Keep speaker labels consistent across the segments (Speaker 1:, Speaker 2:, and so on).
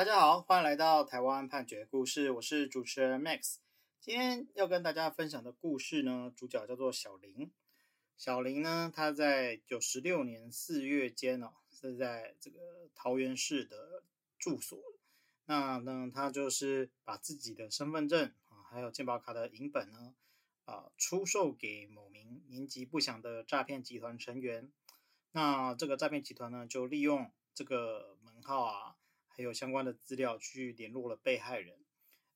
Speaker 1: 大家好，欢迎来到台湾判决故事，我是主持人 Max。今天要跟大家分享的故事呢，主角叫做小林。小林呢，他在九十六年四月间哦，是在这个桃园市的住所。那呢，他就是把自己的身份证啊，还有健保卡的影本呢，啊，出售给某名年纪不详的诈骗集团成员。那这个诈骗集团呢，就利用这个门号啊。还有相关的资料去联络了被害人，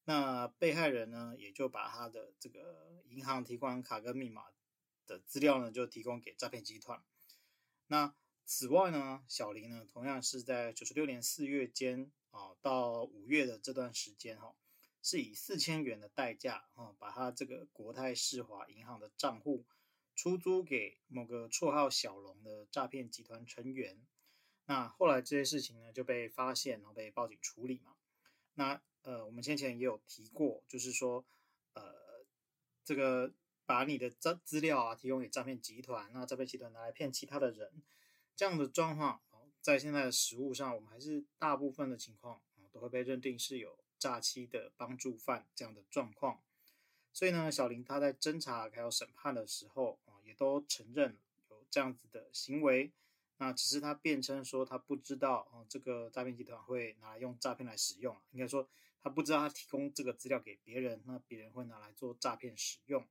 Speaker 1: 那被害人呢，也就把他的这个银行提款卡跟密码的资料呢，就提供给诈骗集团。那此外呢，小林呢，同样是在九十六年四月间啊到五月的这段时间哈，是以四千元的代价啊，把他这个国泰世华银行的账户出租给某个绰号小龙的诈骗集团成员。那后来这些事情呢，就被发现，然后被报警处理嘛。那呃，我们先前也有提过，就是说，呃，这个把你的资资料啊提供给诈骗集团，那诈骗集团拿来骗其他的人，这样的状况，在现在的实务上，我们还是大部分的情况啊，都会被认定是有诈欺的帮助犯这样的状况。所以呢，小林他在侦查还有审判的时候啊，也都承认有这样子的行为。那只是他辩称说他不知道哦，这个诈骗集团会拿来用诈骗来使用。应该说他不知道他提供这个资料给别人，那别人会拿来做诈骗使用。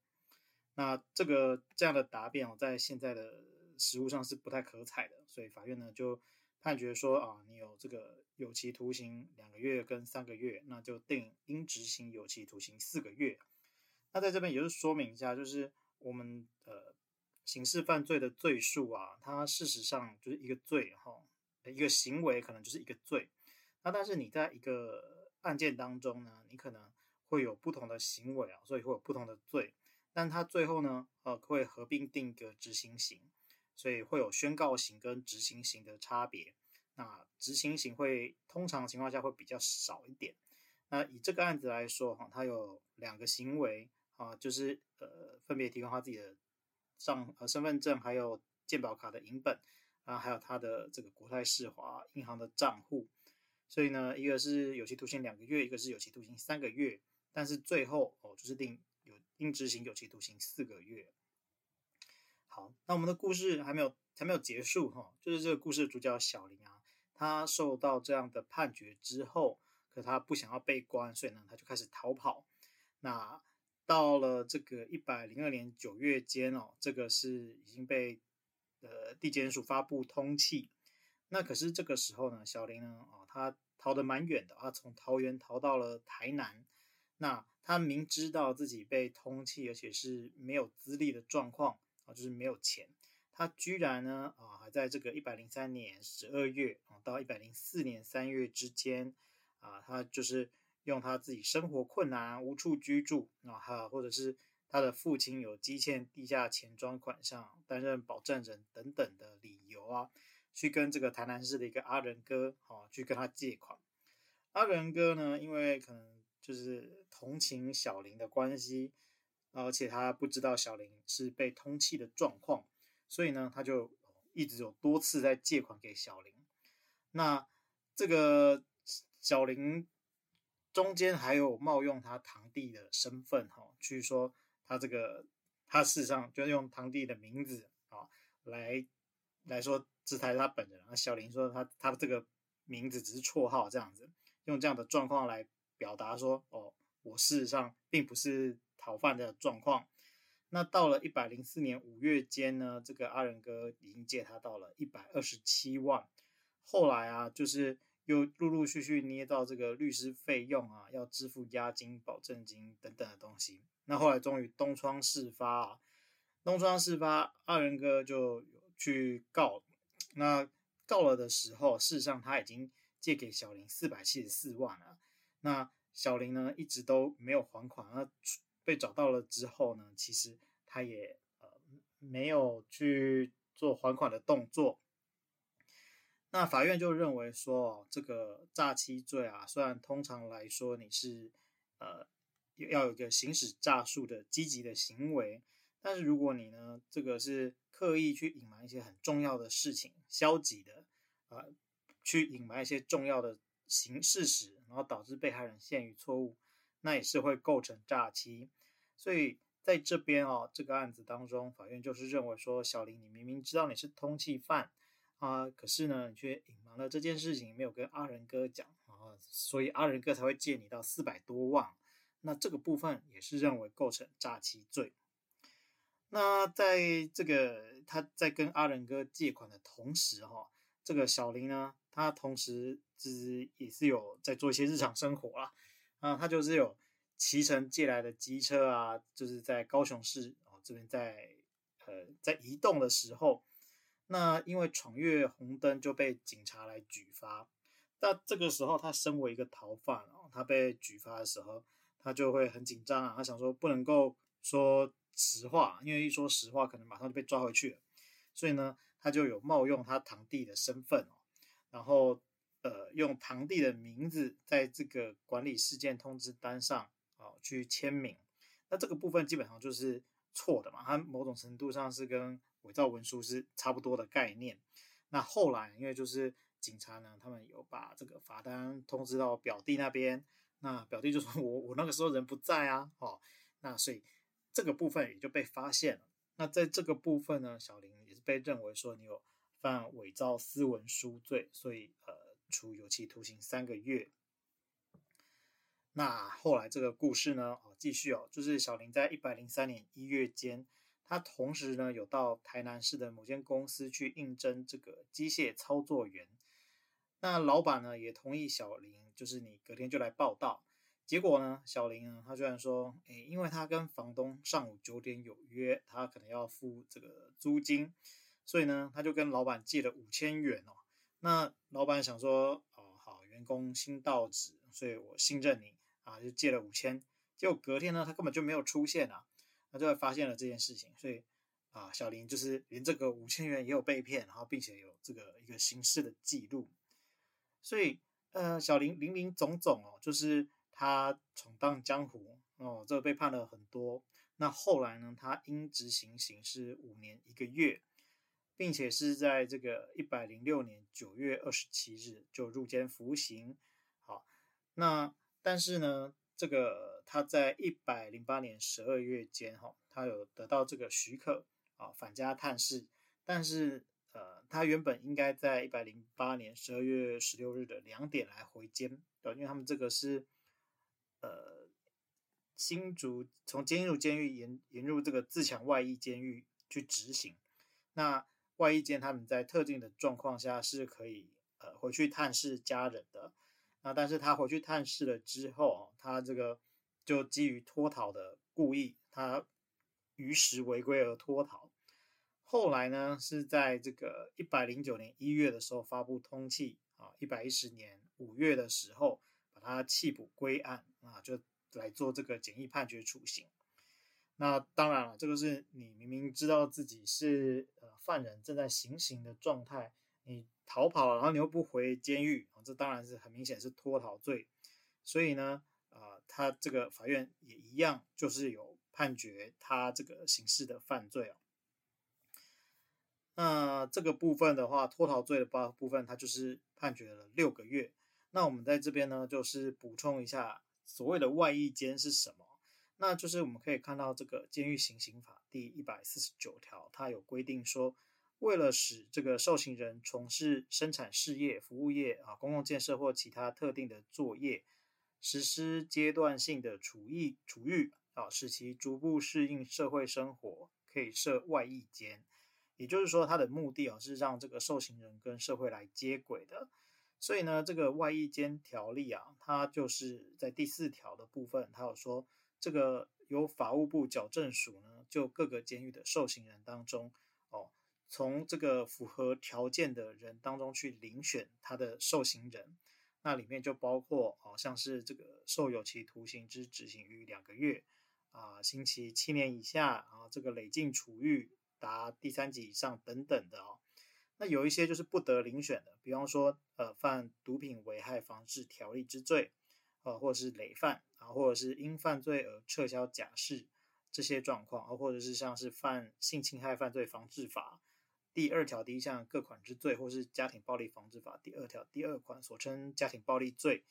Speaker 1: 那这个这样的答辩哦，在现在的实务上是不太可采的，所以法院呢就判决说啊，你有这个有期徒刑两个月跟三个月，那就定应执行有期徒刑四个月。那在这边也是说明一下，就是我们呃。刑事犯罪的罪数啊，它事实上就是一个罪哈，一个行为可能就是一个罪。那但是你在一个案件当中呢，你可能会有不同的行为啊，所以会有不同的罪。但它最后呢，呃，会合并定一个执行刑，所以会有宣告刑跟执行刑的差别。那执行刑会通常情况下会比较少一点。那以这个案子来说哈，它有两个行为啊，就是呃，分别提供他自己的。上呃身份证还有健保卡的影本啊，还有他的这个国泰世华银行的账户，所以呢，一个是有期徒刑两个月，一个是有期徒刑三个月，但是最后哦，就是定有应执行有期徒刑四个月。好，那我们的故事还没有还没有结束哈、就是这个故事的主角小林啊，他受到这样的判决之后，可他不想要被关，所以呢，他就开始逃跑。那到了这个一百零二年九月间哦，这个是已经被呃地检署发布通缉。那可是这个时候呢，小林呢，哦，他逃得蛮远的啊，从桃园逃到了台南。那他明知道自己被通缉，而且是没有资历的状况啊，就是没有钱，他居然呢啊，还在这个一百零三年十二月啊到一百零四年三月之间啊，他就是。用他自己生活困难无处居住啊，哈，或者是他的父亲有积欠地下钱庄款项，担任保证人等等的理由啊，去跟这个台南市的一个阿仁哥，啊，去跟他借款。阿仁哥呢，因为可能就是同情小林的关系，而且他不知道小林是被通缉的状况，所以呢，他就一直有多次在借款给小林。那这个小林。中间还有冒用他堂弟的身份，哈，去说他这个，他事实上就是用堂弟的名字啊，来来说制裁他本人。那，小林说他他这个名字只是绰号，这样子用这样的状况来表达说，哦，我事实上并不是逃犯的状况。那到了一百零四年五月间呢，这个阿仁哥已经借他到了一百二十七万。后来啊，就是。又陆陆续续捏造这个律师费用啊，要支付押金、保证金等等的东西。那后来终于东窗事发啊，东窗事发，二仁哥就去告。那告了的时候，事实上他已经借给小林四百七十四万了。那小林呢，一直都没有还款。那被找到了之后呢，其实他也呃没有去做还款的动作。那法院就认为说，这个诈欺罪啊，虽然通常来说你是呃要有一个行使诈术的积极的行为，但是如果你呢这个是刻意去隐瞒一些很重要的事情，消极的、呃，去隐瞒一些重要的行事实，然后导致被害人陷于错误，那也是会构成诈欺。所以在这边哦，这个案子当中，法院就是认为说，小林你明明知道你是通缉犯啊，可是呢，你却隐瞒了这件事情，没有跟阿仁哥讲啊，所以阿仁哥才会借你到四百多万。那这个部分也是认为构成诈欺罪。那在这个他在跟阿仁哥借款的同时，哈，这个小林呢，他同时是也是有在做一些日常生活啦，啊，他就是有骑乘借来的机车啊，就是在高雄市哦这边在呃在移动的时候，那因为闯越红灯就被警察来举发。那这个时候他身为一个逃犯哦，他被举发的时候，他就会很紧张啊，他想说不能够说。实话，因为一说实话，可能马上就被抓回去了，所以呢，他就有冒用他堂弟的身份哦，然后呃，用堂弟的名字在这个管理事件通知单上啊去签名，那这个部分基本上就是错的嘛，它某种程度上是跟伪造文书是差不多的概念。那后来因为就是警察呢，他们有把这个罚单通知到表弟那边，那表弟就说我我那个时候人不在啊，哦，那所以。这个部分也就被发现了。那在这个部分呢，小林也是被认为说你有犯伪造私文书罪，所以呃处有期徒刑三个月。那后来这个故事呢，哦继续哦，就是小林在一百零三年一月间，他同时呢有到台南市的某间公司去应征这个机械操作员。那老板呢也同意小林，就是你隔天就来报到。结果呢，小林呢，他居然说，哎，因为他跟房东上午九点有约，他可能要付这个租金，所以呢，他就跟老板借了五千元哦。那老板想说，哦，好，员工新到职，所以我信任你啊，就借了五千。结果隔天呢，他根本就没有出现啊，他就会发现了这件事情，所以啊，小林就是连这个五千元也有被骗，然后并且有这个一个刑事的记录，所以呃，小林林林总总哦，就是。他闯荡江湖哦，这个被判了很多。那后来呢，他因执行刑是五年一个月，并且是在这个一百零六年九月二十七日就入监服刑。好，那但是呢，这个他在一百零八年十二月间哈，他有得到这个许可啊，返家探视。但是呃，他原本应该在一百零八年十二月十六日的两点来回监，对，因为他们这个是。呃，新竹从监狱监狱延延入这个自强外役监狱去执行。那外役监他们在特定的状况下是可以呃回去探视家人的。那但是他回去探视了之后，他这个就基于脱逃的故意，他逾时违规而脱逃。后来呢，是在这个一百零九年一月的时候发布通缉啊，一百一十年五月的时候把。他弃捕归案啊，就来做这个简易判决处刑。那当然了，这个是你明明知道自己是呃犯人，正在行刑的状态，你逃跑，然后你又不回监狱啊，这当然是很明显是脱逃罪。所以呢，啊，他这个法院也一样，就是有判决他这个刑事的犯罪哦。那这个部分的话，脱逃罪的部部分，他就是判决了六个月。那我们在这边呢，就是补充一下所谓的外役监是什么？那就是我们可以看到这个《监狱行刑法》第一百四十九条，它有规定说，为了使这个受刑人从事生产事业、服务业啊、公共建设或其他特定的作业，实施阶段性的处役处遇啊，使其逐步适应社会生活，可以设外役监。也就是说，它的目的啊，是让这个受刑人跟社会来接轨的。所以呢，这个外役监条例啊，它就是在第四条的部分，它有说，这个由法务部矫正署呢，就各个监狱的受刑人当中，从这个符合条件的人当中去遴选他的受刑人，那里面就包括哦，像是这个受有期徒刑之执行于两个月啊，刑期七年以下啊，这个累进处遇达第三级以上等等的哦。那有一些就是不得遴选的，比方说，呃，犯毒品危害防治条例之罪，呃，或者是累犯啊，或者是因犯罪而撤销假释这些状况，啊，或者是像是犯性侵害犯罪防治法第二条第一项各款之罪，或是家庭暴力防治法第二条第二款所称家庭暴力罪，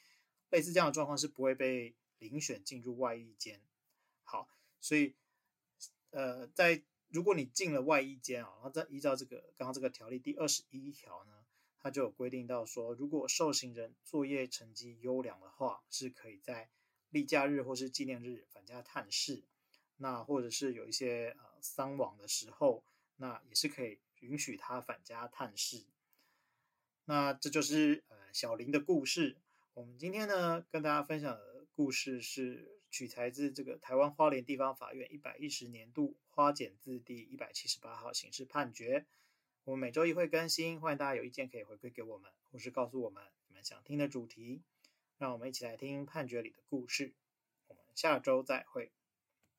Speaker 1: 类似这样的状况是不会被遴选进入外役间。好，所以呃，在如果你进了外役间啊，然后再依照这个刚刚这个条例第二十一条呢，它就有规定到说，如果受刑人作业成绩优良的话，是可以在例假日或是纪念日返家探视。那或者是有一些呃丧亡的时候，那也是可以允许他返家探视。那这就是呃小林的故事。我们今天呢跟大家分享的故事是取材自这个台湾花莲地方法院一百一十年度花检字第一百七十八号刑事判决。我们每周一会更新，欢迎大家有意见可以回馈给我们，或是告诉我们你们想听的主题，让我们一起来听判决里的故事。我们下周再会。